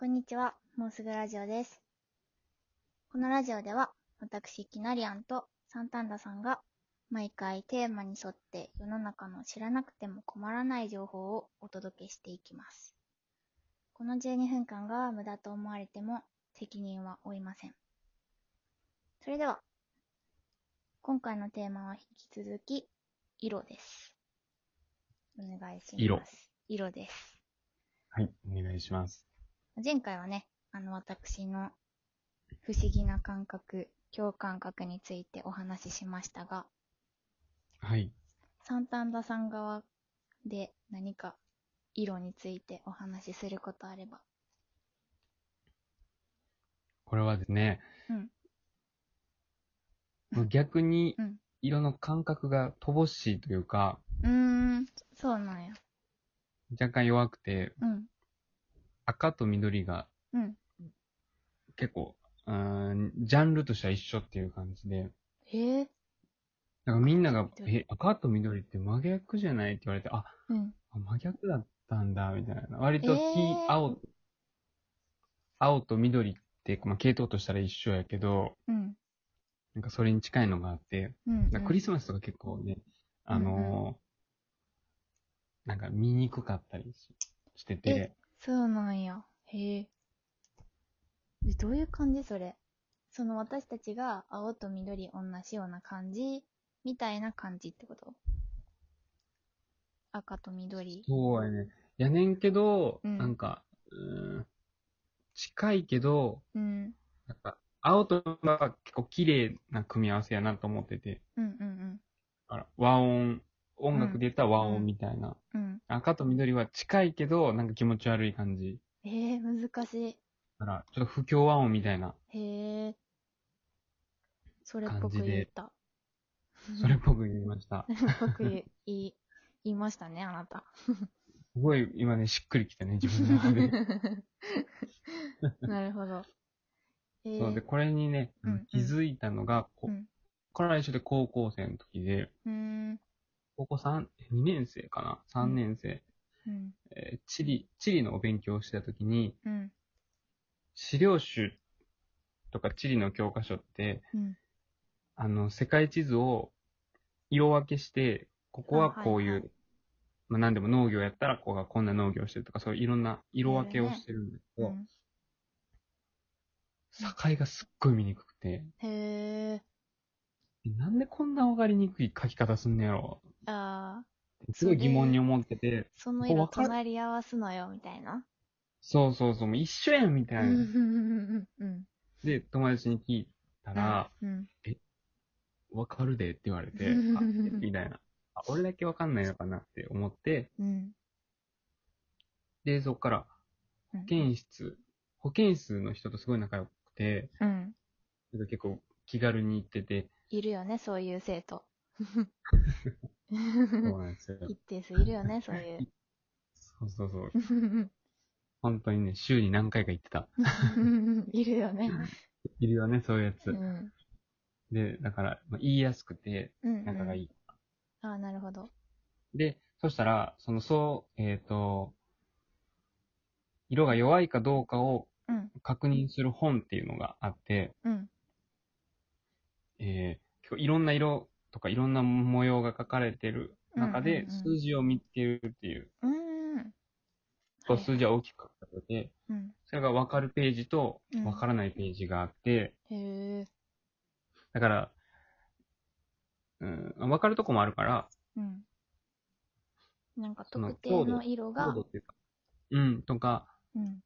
こんにちは、もうすぐラジオです。このラジオでは、私、キナリアンとサンタンダさんが、毎回テーマに沿って世の中の知らなくても困らない情報をお届けしていきます。この12分間が無駄と思われても責任は負いません。それでは、今回のテーマは引き続き、色です。お願いします。色。色です。はい、お願いします。前回はね、あの、私の不思議な感覚、共感覚についてお話ししましたが、はい。サンタンダさん側で何か色についてお話しすることあれば。これはですね、うんもう逆にうん色の感覚が乏しいというか、うーん、そうなんや。若干弱くて、うん、赤と緑がうん。結構、うーん、ジャンルとしては一緒っていう感じで、へえ、なんかみんなが赤と、緑え、赤と緑って真逆じゃないって言われて、あ、うん。あ真逆だったんだ、みたいな。割と黄、えー青、青と緑って、まあ、系統としたら一緒やけど、うん。なんかそれに近いのがあって、うん、なんかクリスマスとか結構ね、あのーなんか見にくかったりししてて、そうなんや。へえ。えどういう感じそれ？その私たちが青と緑同じような感じみたいな感じってこと？赤と緑。そうやね。やねんけど、うんなんか、うーん、近いけど、うん。なんか、青とが結構綺麗な組み合わせやなと思ってて、うんうんだから和音、音楽で言ったら和音みたいな。うん。うん。赤と緑は近いけど、なんか気持ち悪い感じ。えー、難しい。だから、ちょっと不協和音みたいな、へえ。それっぽく言った。それっぽく言いました。それっぽく言い、言いましたね、あなた。すごい今ね、しっくりきたね、自分の中で。なるほど。えー、そうで、これにね、うんうん気づいたのが、こうんこれは一緒で高校生の時で、うーん。高校3、2年生かな ?3 年生、うん。えー地理、地理のお勉強をしてた時に、うん。資料集とか地理の教科書って、うん。あの、世界地図を色分けして、ここはこういう、あはいはいまあ何でも農業やったら、ここがこんな農業をしてるとか、そういういろんな色分けをしてるんだけど、うん。境がすっごい見にくくて、へえ。えなんでこんな分かりにくい書き方すんのやろああ、すごい疑問に思ってて、その色隣り合わすのよ、みたいな。そうそうそう、もう一緒やんみたいな。うんで、友達に聞いたら、うん。わかるでって言われて、あ、みたいな。あ、俺だけわかんないのかなって思って、うん。で、そっから、うん保健室、保健室の人とすごい仲良くて、うん。結構気軽に行ってて、いるよね、そういう生徒。そうなんですよ。一定数いるよね、そういう。そうそうそう。本当にね、週に何回か行ってた。いるよね。いるよね、そういうやつ。うん。で、だから、まあ、言いやすくて、うん。仲がいい。ああ、なるほど。で、そしたら、その、そう、えっ、と、色が弱いかどうかをうん。確認する本っていうのがあって、うん。えー結構いろんな色とかいろんな模様が書かれてる中でうんうんうん数字を見つけるっていう、うーん。こう数字は大きく書かれてて、うん。それが分かるページとうん分からないページがあって、へえ。だから、うん、分かるとこもあるから、うん。なんか特定の色コーがド、っていうか、うん、とか、うん。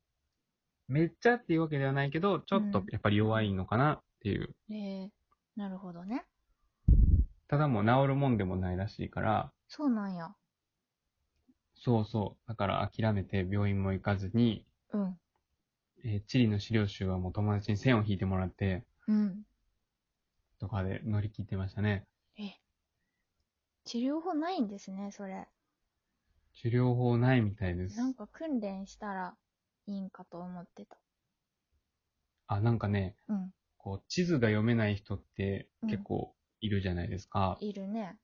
めっちゃっていうわけではないけど、ちょっとやっぱり弱いのかなっていう。ええなるほどね。ただもう治るもんでもないらしいから、そうなんや。そうそう。だから諦めて病院も行かずに、うん。えー地理の資料集はもう友達に線を引いてもらって、うん。とかで乗り切ってましたね。え。治療法ないんですね、それ。治療法ないみたいです。なんか訓練したらいいんかと思ってた。あ、なんかね、うん。こう、地図が読めない人ってうん結構いるじゃないですか。いるね。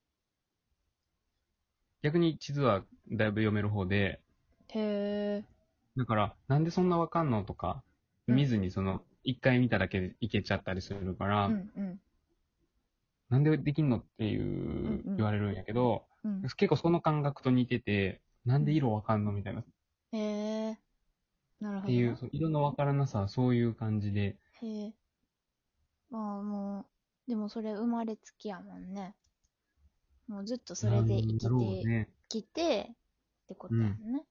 逆に地図はだいぶ読める方で、へえ。だから、なんでそんなわかんのとか、うん見ずにその、一回見ただけでいけちゃったりするから、うんうん。なんでできんのっていんうう、ん言われるんやけど、うん。結構その感覚と似てて、なんで色わかんのみたいな。っへえ。なるほどな。ていう、そう色のわからなさはそういう感じで、へえ。まあもう、でもそれ生まれつきやもんね。もうずっとそれで生きてね。きて、ってことやもんね。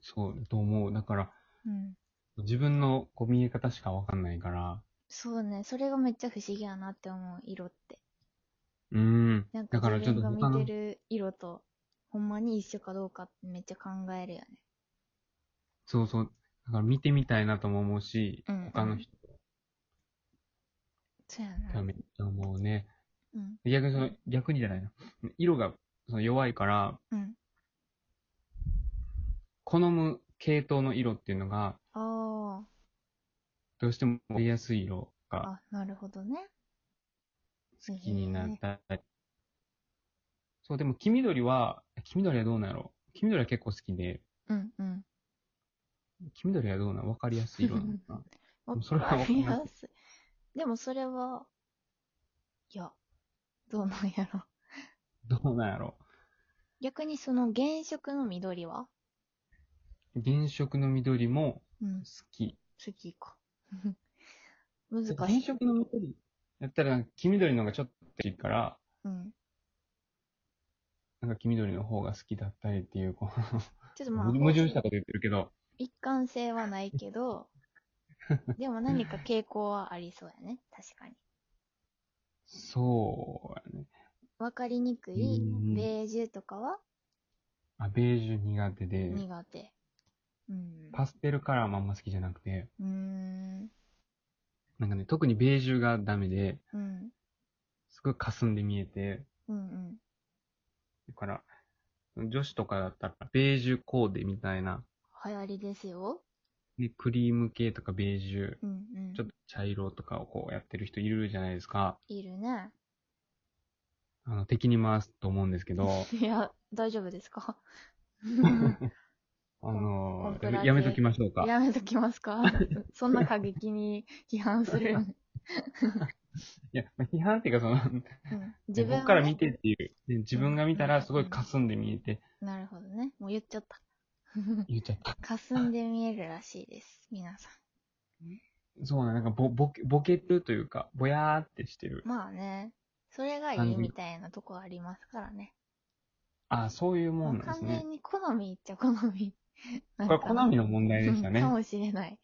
そう、と思う。だから、うん。自分のこう見え方しかわかんないから、そうね。それがめっちゃ不思議やなって思う、色って。うーん。なんかだからちょっ自分が見てる色と、ほんまに一緒かどうかってめっちゃ考えるよね。そうそう。だから見てみたいなとも思うし、うんうん他の人そうやな。がめっちゃ思うね。うん。逆にその、逆にじゃないな。色がその弱いから、うん。好む系統の色っていうのが、あどうしても出やすい色あ。があ、なるほどね。好きになったり。そう、でも黄緑は、黄緑はどうなんやろ黄緑は結構好きで、うんうん。黄緑はどうなん？わかりやすい色なのかな わそれはかりやすい。でもそれは、いや、どうなんやろ。どうなんやろ逆にその原色の緑は？原色の緑もうん、好き。好きか。難しい。原色の緑やったら、黄緑の方がちょっといいから、うん。なんか黄緑の方が好きだったりっていう、こちょっとう、まあ、矛盾したこと言ってるけど、一貫性はないけど、でも何か傾向はありそうやね。確かに。そうやね。わかりにくい？うんベージュとかは？あ、ベージュ苦手で、苦手。うん。パステルカラーもあんま好きじゃなくて、うーん。なんかね、特にベージュがダメで、うん。すごい霞んで見えて、うんうん。だから、女子とかだったら、ベージュコーデみたいな、流行りですよ。ね、クリーム系とかベージュ、うんうん。ちょっと茶色とかをこうやってる人いるじゃないですか。いるね。あの、敵に回すと思うんですけど、いや、大丈夫ですか？あのコンプラでやめときましょうか。やめときますか？そんな過激に批判する。いや、まあ批判っていうかその、うん、自分はね僕から見てっていう、で自分が見たらすごい霞んで見えて、なるほどね。もう言っちゃった。言っちゃった。霞んで見えるらしいです。皆さそうね、なんかぼ、ぼけ、ぼけてるというか、ぼやーってしてるん。。まあね、それがいいみたいなとこありますからね。あそういうもんなんですね完全。に好みっちゃ好み。こ これ好みの問題でしたねか。もしれない。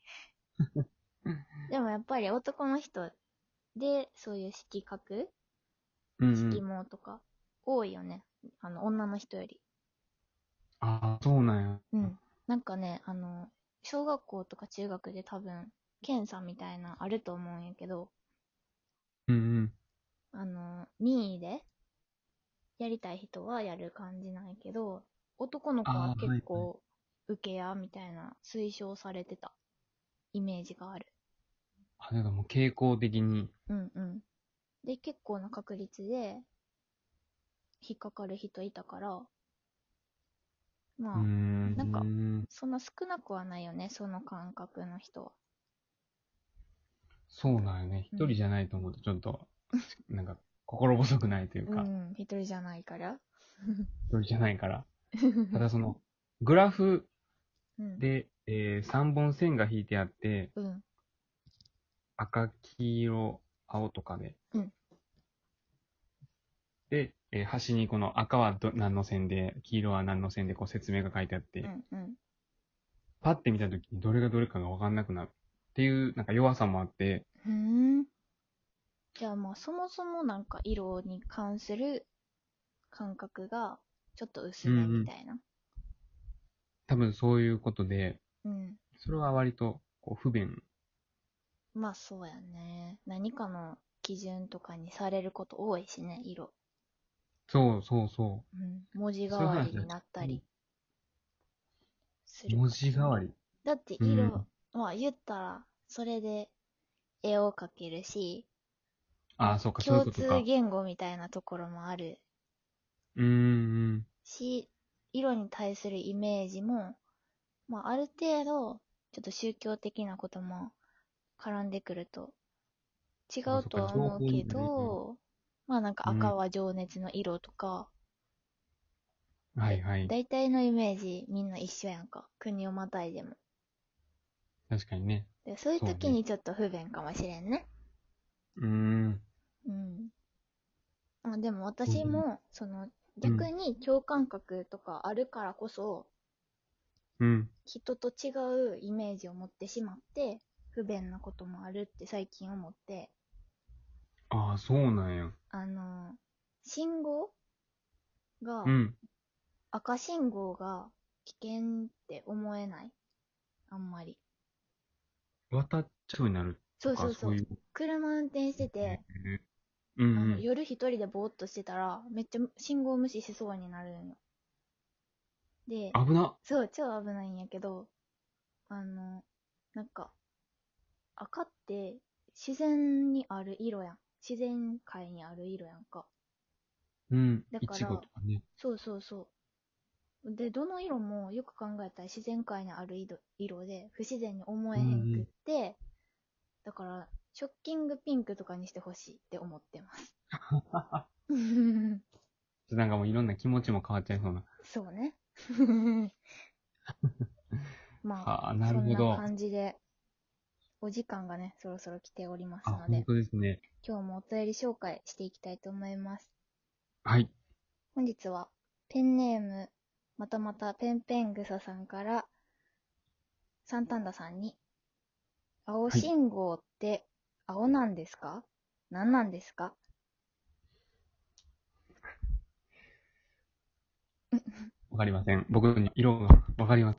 でもやっぱり男の人で、そういう色覚うん、う色ん。毛とか、多いよね。あの、女の人より。あそうなんや。うん。なんかね、あの、小学校とか中学で多分、検査みたいなあると思うんやけど、うんうん。あの、任意でやりたい人はやる感じなんやけど、男の子は結構、受けやみたいな推奨されてたイメージがある。あ、だからもう傾向的に、うんうん。で、結構な確率で、引っかかる人いたから、まあ、ん。なんかうんそんな少なくはないよね、その感覚の人は。そうなんよね。うん一人じゃないと思うと、ちょっと、なんか、心細くないというか、うん、一人じゃないから。一人じゃないから。ただその、グラフうん、で、えー、3本線が引いてあって、うん、赤、黄色、青とかで。うんで、えー端にこの赤はど何の線で、黄色は何の線でこう説明が書いてあって、うん、うん。パッて見たときにどれがどれかがわかんなくなるっていうなんか弱さもあって、うーん。じゃあまあ、そもそもなんか色に関する感覚がちょっと薄めみたいな。多分そういうことで、うん。それは割とこう不便。まあそうやね。何かの基準とかにされること多いしね、色。そうそうそうん。文字代わりになったりすう。る。文字代わり。だってうん色、まあ言ったら、それで絵を描けるし、ああ、そうか、そういう共ことか。通言語みたいなところもあるうーん。し、色に対するイメージもまあ、ある程度、ちょっと宗教的なことも絡んでくると、違うとは思うけど、まあなんか赤は情熱の色とか、はいはい。大体のイメージみんな一緒やんか。国をまたいでも。確かにね。でそういう時にちょっと不便かもしれんね。うーん。うん。あでも私も、その、逆に共感覚とかあるからこそ、うん。人と違うイメージを持ってしまって、不便なこともあるって最近思って、ああ、そうなんや。あの、信号が、うん。赤信号が危険って思えないあんまり。渡っちゃうになるそうそうそう。そういう。車運転してて、うんうん。あの夜一人でぼーっとしてたら、めっちゃ信号無視しそうになるんよ。で、危な。そう、超危ないんやけど、あの、なんか、赤って自然にある色やん。自然界にある色やんか。うん。だからね。そうそうそう。で、どの色もよく考えたら自然界にある色色で不自然に思えへんくって、だから、ショッキングピンクとかにしてほしいって思ってます。なんかもういろんな気持ちも変わっちゃいそうな。そうね。まあ、はあ、なるほそんなど。感じで、お時間がね、そろそろ来ておりますあ、ので本、当ですね。今日もお便り紹介していきたいと思います。はい。本日は、ペンネーム、またまたペンペングサさんから、サンタンダさんに、青信号って青なんですか、何なんですか？わかりません。僕に色がわかりま